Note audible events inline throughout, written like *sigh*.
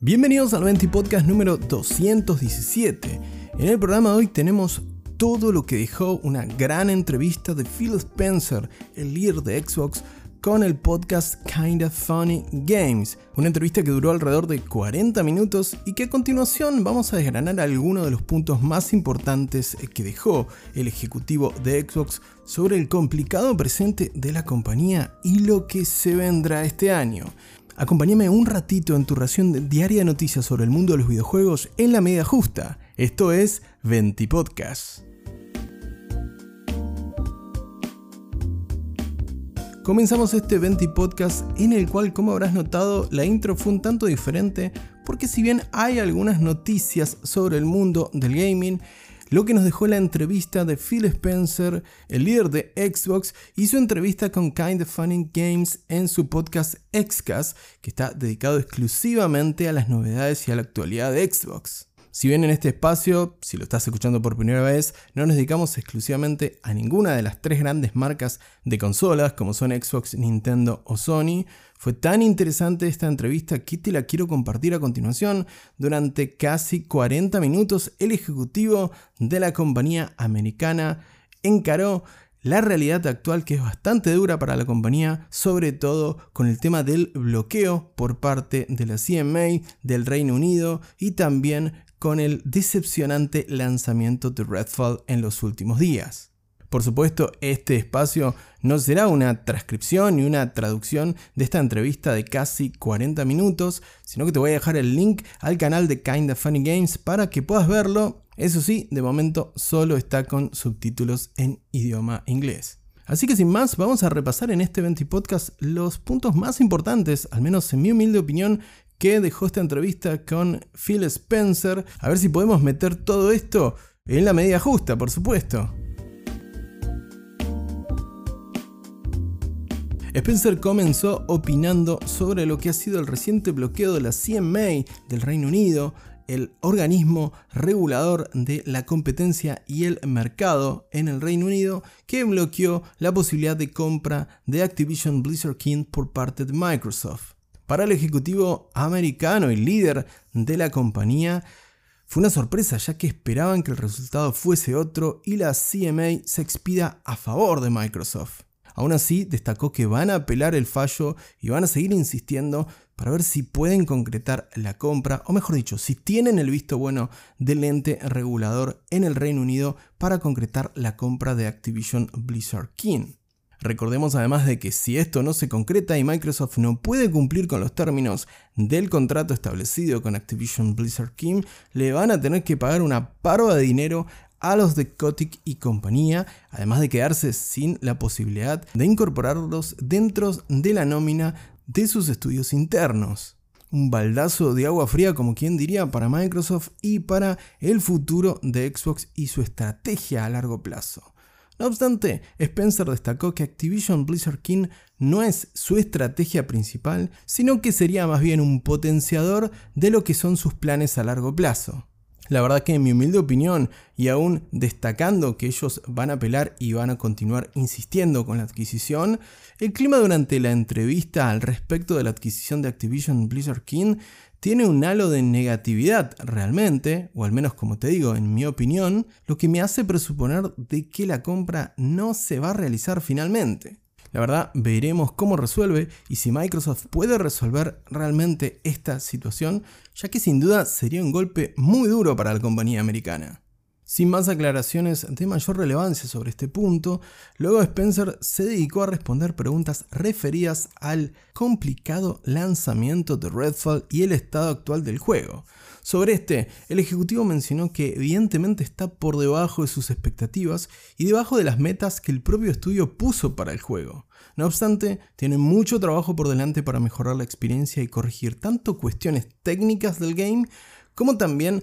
Bienvenidos al 20 Podcast número 217. En el programa de hoy tenemos todo lo que dejó una gran entrevista de Phil Spencer, el líder de Xbox, con el podcast Kinda Funny Games, una entrevista que duró alrededor de 40 minutos y que a continuación vamos a desgranar algunos de los puntos más importantes que dejó el ejecutivo de Xbox sobre el complicado presente de la compañía y lo que se vendrá este año. Acompáñame un ratito en tu ración diaria de noticias sobre el mundo de los videojuegos en la media justa. Esto es Venti Comenzamos este Venti Podcast en el cual, como habrás notado, la intro fue un tanto diferente porque si bien hay algunas noticias sobre el mundo del gaming, lo que nos dejó la entrevista de Phil Spencer, el líder de Xbox, y su entrevista con Kind of Funny Games en su podcast Xcast, que está dedicado exclusivamente a las novedades y a la actualidad de Xbox. Si bien en este espacio, si lo estás escuchando por primera vez, no nos dedicamos exclusivamente a ninguna de las tres grandes marcas de consolas como son Xbox, Nintendo o Sony, fue tan interesante esta entrevista que te la quiero compartir a continuación. Durante casi 40 minutos el ejecutivo de la compañía americana encaró la realidad actual que es bastante dura para la compañía, sobre todo con el tema del bloqueo por parte de la CMA del Reino Unido y también con el decepcionante lanzamiento de Redfall en los últimos días. Por supuesto, este espacio no será una transcripción ni una traducción de esta entrevista de casi 40 minutos, sino que te voy a dejar el link al canal de Kinda Funny Games para que puedas verlo. Eso sí, de momento solo está con subtítulos en idioma inglés. Así que sin más, vamos a repasar en este 20 podcast los puntos más importantes, al menos en mi humilde opinión, que dejó esta entrevista con Phil Spencer. A ver si podemos meter todo esto en la medida justa, por supuesto. Spencer comenzó opinando sobre lo que ha sido el reciente bloqueo de la CMA del Reino Unido, el organismo regulador de la competencia y el mercado en el Reino Unido, que bloqueó la posibilidad de compra de Activision Blizzard King por parte de Microsoft. Para el ejecutivo americano y líder de la compañía, fue una sorpresa ya que esperaban que el resultado fuese otro y la CMA se expida a favor de Microsoft. Aún así, destacó que van a apelar el fallo y van a seguir insistiendo para ver si pueden concretar la compra, o mejor dicho, si tienen el visto bueno del ente regulador en el Reino Unido para concretar la compra de Activision Blizzard King. Recordemos además de que si esto no se concreta y Microsoft no puede cumplir con los términos del contrato establecido con Activision Blizzard King, le van a tener que pagar una parva de dinero a los de Kotick y compañía, además de quedarse sin la posibilidad de incorporarlos dentro de la nómina de sus estudios internos. Un baldazo de agua fría, como quien diría, para Microsoft y para el futuro de Xbox y su estrategia a largo plazo. No obstante, Spencer destacó que Activision Blizzard King no es su estrategia principal, sino que sería más bien un potenciador de lo que son sus planes a largo plazo. La verdad que en mi humilde opinión, y aún destacando que ellos van a apelar y van a continuar insistiendo con la adquisición, el clima durante la entrevista al respecto de la adquisición de Activision Blizzard King tiene un halo de negatividad realmente, o al menos como te digo, en mi opinión, lo que me hace presuponer de que la compra no se va a realizar finalmente. La verdad, veremos cómo resuelve y si Microsoft puede resolver realmente esta situación, ya que sin duda sería un golpe muy duro para la compañía americana. Sin más aclaraciones de mayor relevancia sobre este punto, luego Spencer se dedicó a responder preguntas referidas al complicado lanzamiento de Redfall y el estado actual del juego. Sobre este, el ejecutivo mencionó que evidentemente está por debajo de sus expectativas y debajo de las metas que el propio estudio puso para el juego. No obstante, tiene mucho trabajo por delante para mejorar la experiencia y corregir tanto cuestiones técnicas del game como también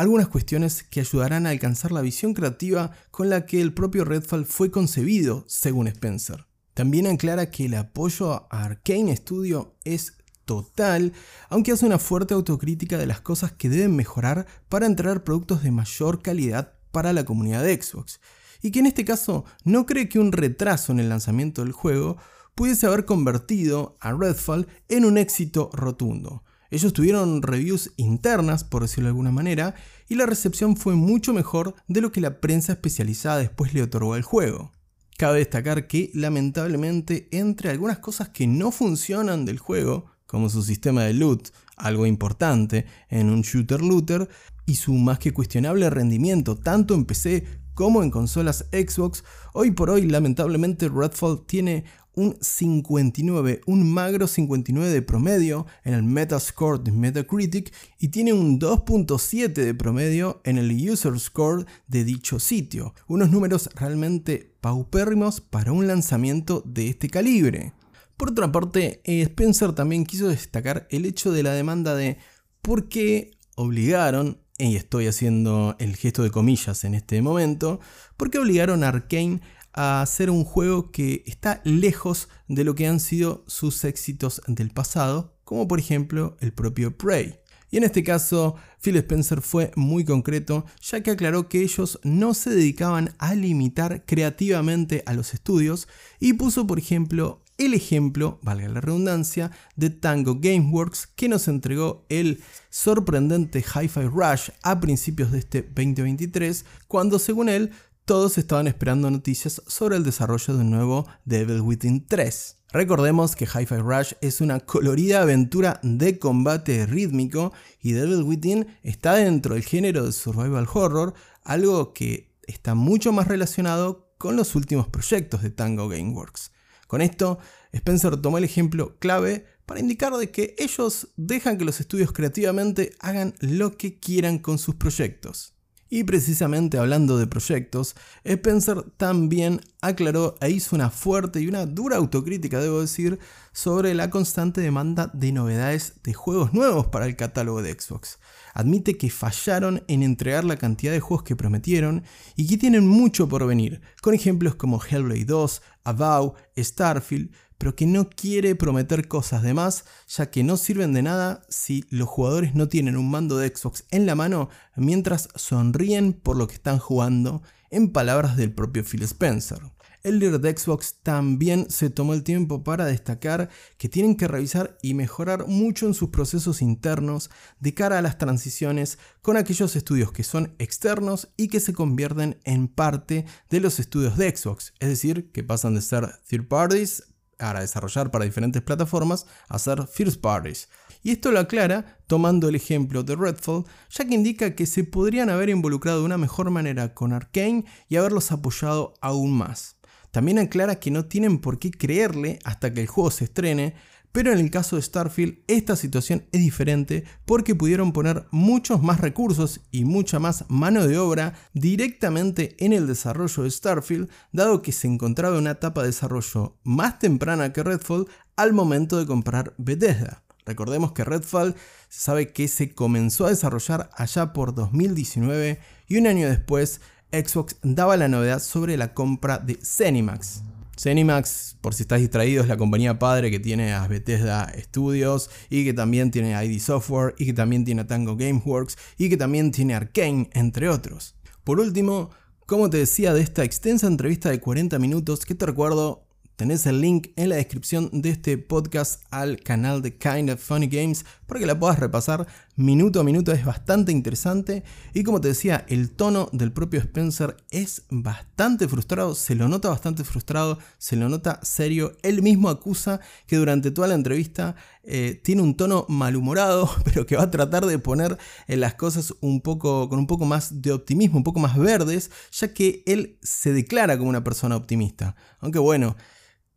algunas cuestiones que ayudarán a alcanzar la visión creativa con la que el propio Redfall fue concebido, según Spencer. También aclara que el apoyo a Arkane Studio es total, aunque hace una fuerte autocrítica de las cosas que deben mejorar para entregar productos de mayor calidad para la comunidad de Xbox, y que en este caso no cree que un retraso en el lanzamiento del juego pudiese haber convertido a Redfall en un éxito rotundo. Ellos tuvieron reviews internas, por decirlo de alguna manera, y la recepción fue mucho mejor de lo que la prensa especializada después le otorgó al juego. Cabe destacar que, lamentablemente, entre algunas cosas que no funcionan del juego, como su sistema de loot, algo importante en un shooter looter, y su más que cuestionable rendimiento tanto en PC como en consolas Xbox, hoy por hoy lamentablemente Redfall tiene un 59, un magro 59 de promedio en el Metascore de Metacritic y tiene un 2.7 de promedio en el User Score de dicho sitio. Unos números realmente paupérrimos para un lanzamiento de este calibre. Por otra parte, eh, Spencer también quiso destacar el hecho de la demanda de por qué obligaron, y estoy haciendo el gesto de comillas en este momento, por qué obligaron a Arkane a hacer un juego que está lejos de lo que han sido sus éxitos del pasado, como por ejemplo el propio Prey. Y en este caso, Phil Spencer fue muy concreto, ya que aclaró que ellos no se dedicaban a limitar creativamente a los estudios y puso, por ejemplo, el ejemplo, valga la redundancia, de Tango Gameworks que nos entregó el sorprendente Hi-Fi Rush a principios de este 2023, cuando según él todos estaban esperando noticias sobre el desarrollo de un nuevo Devil Within 3. Recordemos que Hi-Fi Rush es una colorida aventura de combate rítmico y Devil Within está dentro del género de survival horror, algo que está mucho más relacionado con los últimos proyectos de Tango Gameworks. Con esto, Spencer tomó el ejemplo clave para indicar de que ellos dejan que los estudios creativamente hagan lo que quieran con sus proyectos. Y precisamente hablando de proyectos, Spencer también aclaró e hizo una fuerte y una dura autocrítica, debo decir, sobre la constante demanda de novedades de juegos nuevos para el catálogo de Xbox. Admite que fallaron en entregar la cantidad de juegos que prometieron y que tienen mucho por venir, con ejemplos como Hellblade 2, Avow, Starfield, pero que no quiere prometer cosas de más, ya que no sirven de nada si los jugadores no tienen un mando de Xbox en la mano mientras sonríen por lo que están jugando, en palabras del propio Phil Spencer. El líder de Xbox también se tomó el tiempo para destacar que tienen que revisar y mejorar mucho en sus procesos internos de cara a las transiciones con aquellos estudios que son externos y que se convierten en parte de los estudios de Xbox, es decir, que pasan de ser third parties para desarrollar para diferentes plataformas a ser first parties. Y esto lo aclara tomando el ejemplo de Redfall, ya que indica que se podrían haber involucrado de una mejor manera con Arkane y haberlos apoyado aún más. También aclara que no tienen por qué creerle hasta que el juego se estrene, pero en el caso de Starfield esta situación es diferente porque pudieron poner muchos más recursos y mucha más mano de obra directamente en el desarrollo de Starfield, dado que se encontraba en una etapa de desarrollo más temprana que Redfall al momento de comprar Bethesda. Recordemos que Redfall se sabe que se comenzó a desarrollar allá por 2019 y un año después Xbox daba la novedad sobre la compra de Zenimax. Zenimax, por si estás distraído, es la compañía padre que tiene a Bethesda Studios y que también tiene ID Software y que también tiene a Tango Gameworks y que también tiene Arkane, entre otros. Por último, como te decía de esta extensa entrevista de 40 minutos, que te recuerdo Tenés el link en la descripción de este podcast al canal de Kind of Funny Games para que la puedas repasar minuto a minuto. Es bastante interesante. Y como te decía, el tono del propio Spencer es bastante frustrado. Se lo nota bastante frustrado. Se lo nota serio. Él mismo acusa que durante toda la entrevista eh, tiene un tono malhumorado, *laughs* pero que va a tratar de poner eh, las cosas un poco, con un poco más de optimismo, un poco más verdes, ya que él se declara como una persona optimista. Aunque bueno.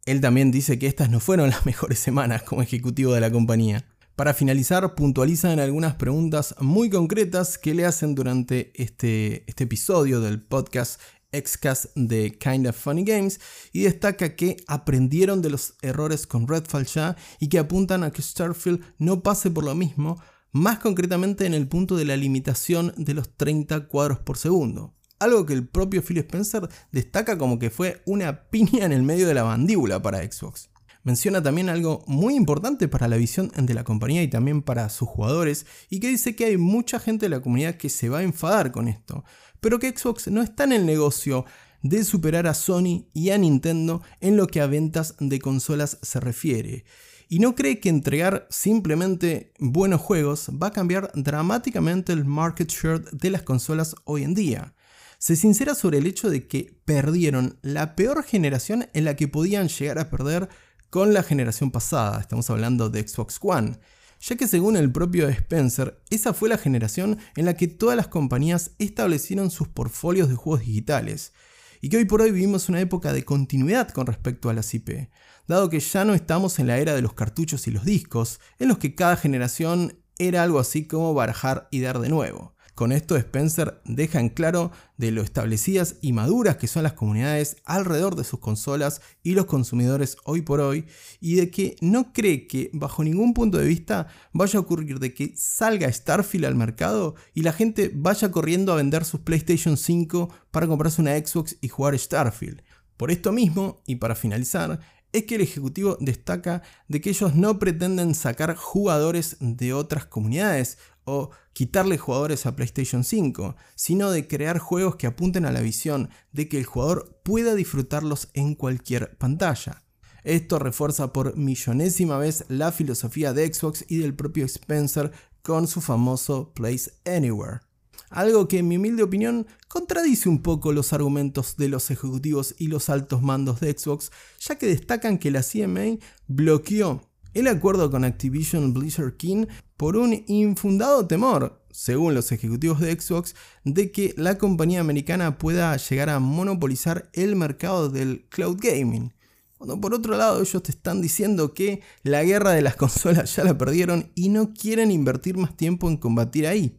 Él también dice que estas no fueron las *laughs* mejores semanas como ejecutivo de la compañía. Para finalizar, puntualizan algunas preguntas muy concretas que le hacen durante este, este episodio del podcast Xcast de Kind of Funny Games y destaca que aprendieron de los errores con Redfall ya y que apuntan a que Starfield no pase por lo mismo, más concretamente en el punto de la limitación de los 30 cuadros por segundo algo que el propio Phil Spencer destaca como que fue una piña en el medio de la mandíbula para Xbox. Menciona también algo muy importante para la visión de la compañía y también para sus jugadores, y que dice que hay mucha gente de la comunidad que se va a enfadar con esto, pero que Xbox no está en el negocio de superar a Sony y a Nintendo en lo que a ventas de consolas se refiere. Y no cree que entregar simplemente buenos juegos va a cambiar dramáticamente el market share de las consolas hoy en día. Se sincera sobre el hecho de que perdieron la peor generación en la que podían llegar a perder con la generación pasada, estamos hablando de Xbox One ya que según el propio Spencer, esa fue la generación en la que todas las compañías establecieron sus portfolios de juegos digitales, y que hoy por hoy vivimos una época de continuidad con respecto a las IP, dado que ya no estamos en la era de los cartuchos y los discos, en los que cada generación era algo así como barajar y dar de nuevo. Con esto Spencer deja en claro de lo establecidas y maduras que son las comunidades alrededor de sus consolas y los consumidores hoy por hoy y de que no cree que bajo ningún punto de vista vaya a ocurrir de que salga Starfield al mercado y la gente vaya corriendo a vender sus PlayStation 5 para comprarse una Xbox y jugar Starfield. Por esto mismo, y para finalizar, es que el ejecutivo destaca de que ellos no pretenden sacar jugadores de otras comunidades o quitarle jugadores a PlayStation 5, sino de crear juegos que apunten a la visión de que el jugador pueda disfrutarlos en cualquier pantalla. Esto refuerza por millonésima vez la filosofía de Xbox y del propio Spencer con su famoso Place Anywhere. Algo que en mi humilde opinión contradice un poco los argumentos de los ejecutivos y los altos mandos de Xbox, ya que destacan que la CMA bloqueó el acuerdo con Activision Blizzard King por un infundado temor, según los ejecutivos de Xbox, de que la compañía americana pueda llegar a monopolizar el mercado del cloud gaming. Cuando por otro lado ellos te están diciendo que la guerra de las *laughs* consolas ya la perdieron y no quieren invertir más tiempo en combatir ahí.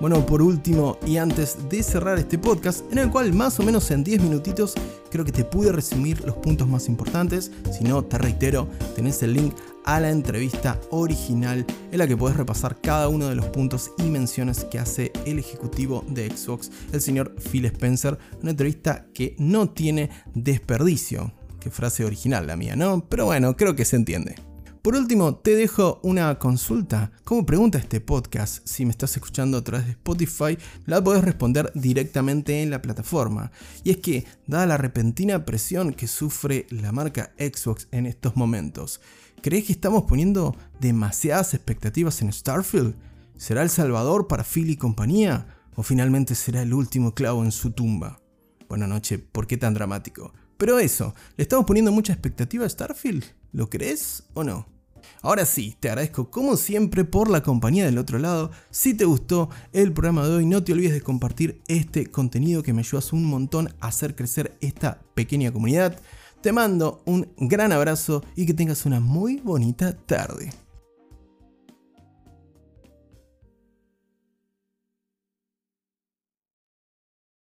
Bueno, por último y antes de cerrar este podcast, en el cual más o menos en 10 minutitos creo que te pude resumir los puntos más importantes, si no, te reitero, tenés el link a la entrevista original en la que podés repasar cada uno de los puntos y menciones que hace el ejecutivo de Xbox, el señor Phil Spencer, una entrevista que no tiene desperdicio. Qué frase original la mía, ¿no? Pero bueno, creo que se entiende. Por último, te dejo una consulta. Como pregunta este podcast, si me estás escuchando a través de Spotify, la podés responder directamente en la plataforma. Y es que, dada la repentina presión que sufre la marca Xbox en estos momentos, ¿crees que estamos poniendo demasiadas expectativas en Starfield? ¿Será el salvador para Phil y compañía? ¿O finalmente será el último clavo en su tumba? Buenas noches, ¿por qué tan dramático? Pero eso, ¿le estamos poniendo mucha expectativa a Starfield? ¿Lo crees o no? Ahora sí, te agradezco como siempre por la compañía del otro lado. Si te gustó el programa de hoy, no te olvides de compartir este contenido que me ayudas un montón a hacer crecer esta pequeña comunidad. Te mando un gran abrazo y que tengas una muy bonita tarde.